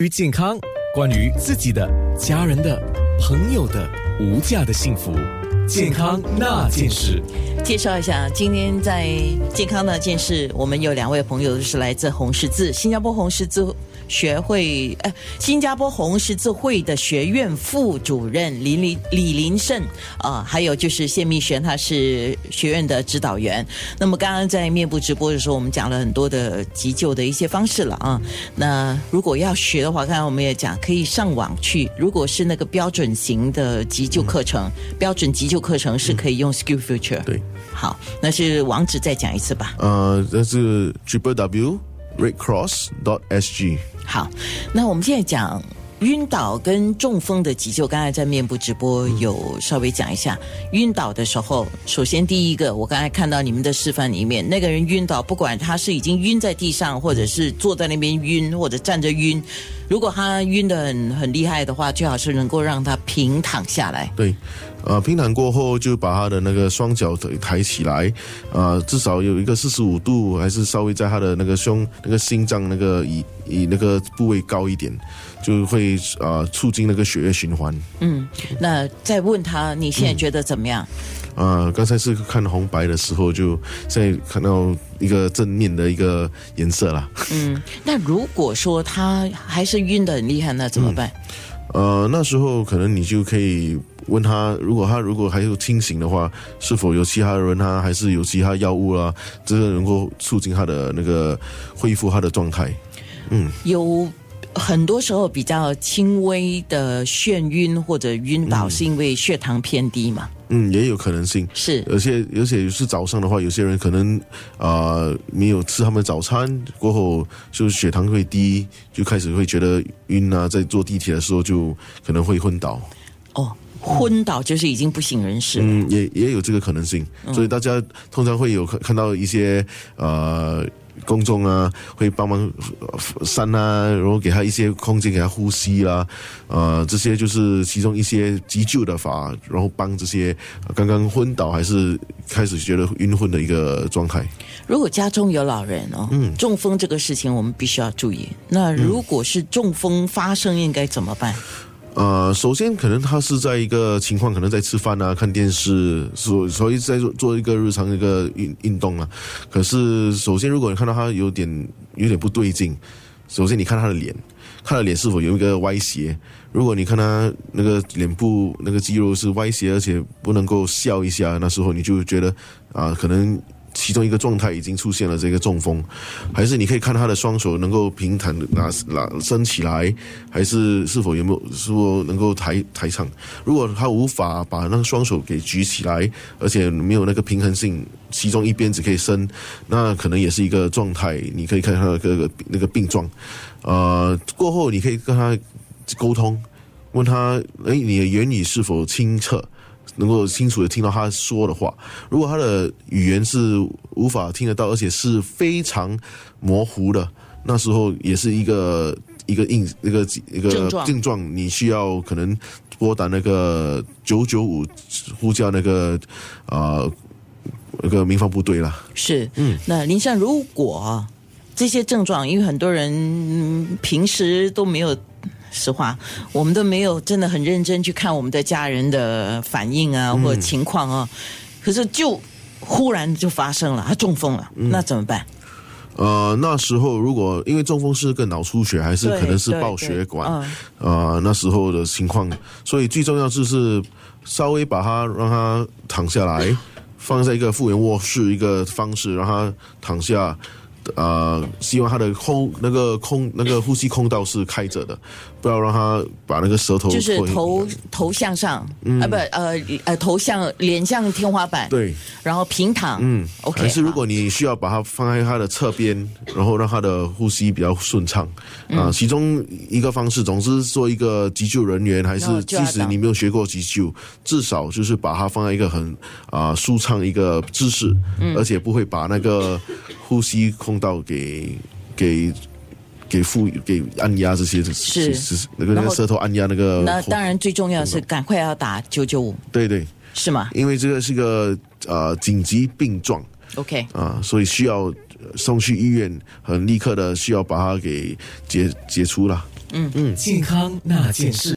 于健康，关于自己的、家人的、朋友的无价的幸福，健康那件事。介绍一下，今天在健康那件事，我们有两位朋友是来自红十字，新加坡红十字。学会，呃，新加坡红十字会的学院副主任李林李林胜，啊，还有就是谢密璇，他是学院的指导员。那么刚刚在面部直播的时候，我们讲了很多的急救的一些方式了啊。那如果要学的话，刚刚我们也讲，可以上网去。如果是那个标准型的急救课程，标准急救课程是可以用 Skill Future。对，好，那是网址再讲一次吧。呃，这是 Triple W Red Cross dot S G。好，那我们现在讲晕倒跟中风的急救。刚才在面部直播有稍微讲一下，晕倒的时候，首先第一个，我刚才看到你们的示范里面，那个人晕倒，不管他是已经晕在地上，或者是坐在那边晕，或者站着晕，如果他晕的很很厉害的话，最好是能够让他平躺下来。对。呃，平躺过后就把他的那个双脚抬起来，呃，至少有一个四十五度，还是稍微在他的那个胸、那个心脏那个以以那个部位高一点，就会呃促进那个血液循环。嗯，那再问他，你现在觉得怎么样？啊，刚才是看红白的时候，就现在看到一个正面的一个颜色了。嗯，那如果说他还是晕的很厉害，那怎么办？呃，那时候可能你就可以。问他，如果他如果还有清醒的话，是否有其他人啊还是有其他药物啊，这个能够促进他的那个恢复他的状态。嗯，有很多时候比较轻微的眩晕或者晕倒，是因为血糖偏低嘛？嗯，也有可能性是，而且而且是早上的话，有些人可能啊没有吃他们早餐过后，就血糖会低，就开始会觉得晕啊，在坐地铁的时候就可能会昏倒。哦。昏倒就是已经不省人事。嗯，也也有这个可能性，所以大家通常会有看看到一些呃公众啊，会帮忙扇啊，然后给他一些空间给他呼吸啦，呃，这些就是其中一些急救的法，然后帮这些刚刚昏倒还是开始觉得晕昏的一个状态。如果家中有老人哦，嗯，中风这个事情我们必须要注意。那如果是中风发生，应该怎么办？呃，首先可能他是在一个情况，可能在吃饭啊、看电视，所所以在做做一个日常一个运运动啊。可是，首先如果你看到他有点有点不对劲，首先你看他的脸，他的脸是否有一个歪斜？如果你看他那个脸部那个肌肉是歪斜，而且不能够笑一下，那时候你就觉得啊，可能。其中一个状态已经出现了这个中风，还是你可以看他的双手能够平坦的拿拿伸起来，还是是否有没有说能够抬抬上？如果他无法把那个双手给举起来，而且没有那个平衡性，其中一边只可以伸，那可能也是一个状态。你可以看他的各个那个病状，呃，过后你可以跟他沟通，问他，哎，你的言语是否清澈？能够清楚的听到他说的话，如果他的语言是无法听得到，而且是非常模糊的，那时候也是一个一个应一个一个症状，你需要可能拨打那个九九五呼叫那个啊那个民防部队了。是，嗯，那林善，如果这些症状，因为很多人平时都没有。实话，我们都没有真的很认真去看我们的家人的反应啊，或者情况啊。可是就忽然就发生了，他中风了，那怎么办？呃，那时候如果因为中风是个脑出血，还是可能是爆血管呃？那时候的情况，所以最重要就是稍微把他让他躺下来，放在一个复原卧室一个方式，让他躺下。呃，希望他的空那个空那个呼吸空道是开着的，不要让他把那个舌头就是头头向上啊，不呃呃头向脸向天花板对，然后平躺嗯，OK。可是如果你需要把它放在他的侧边，然后让他的呼吸比较顺畅啊，其中一个方式，总是做一个急救人员，还是即使你没有学过急救，至少就是把它放在一个很啊舒畅一个姿势，而且不会把那个呼吸空。到给给给负给按压这些是。是那个那个舌头按压那个，那当然最重要是赶快要打九九五，对对。是吗？因为这个是个呃紧急病状，OK。啊，所以需要送去医院，很立刻的需要把它给解解除了。嗯。嗯，健康那件事。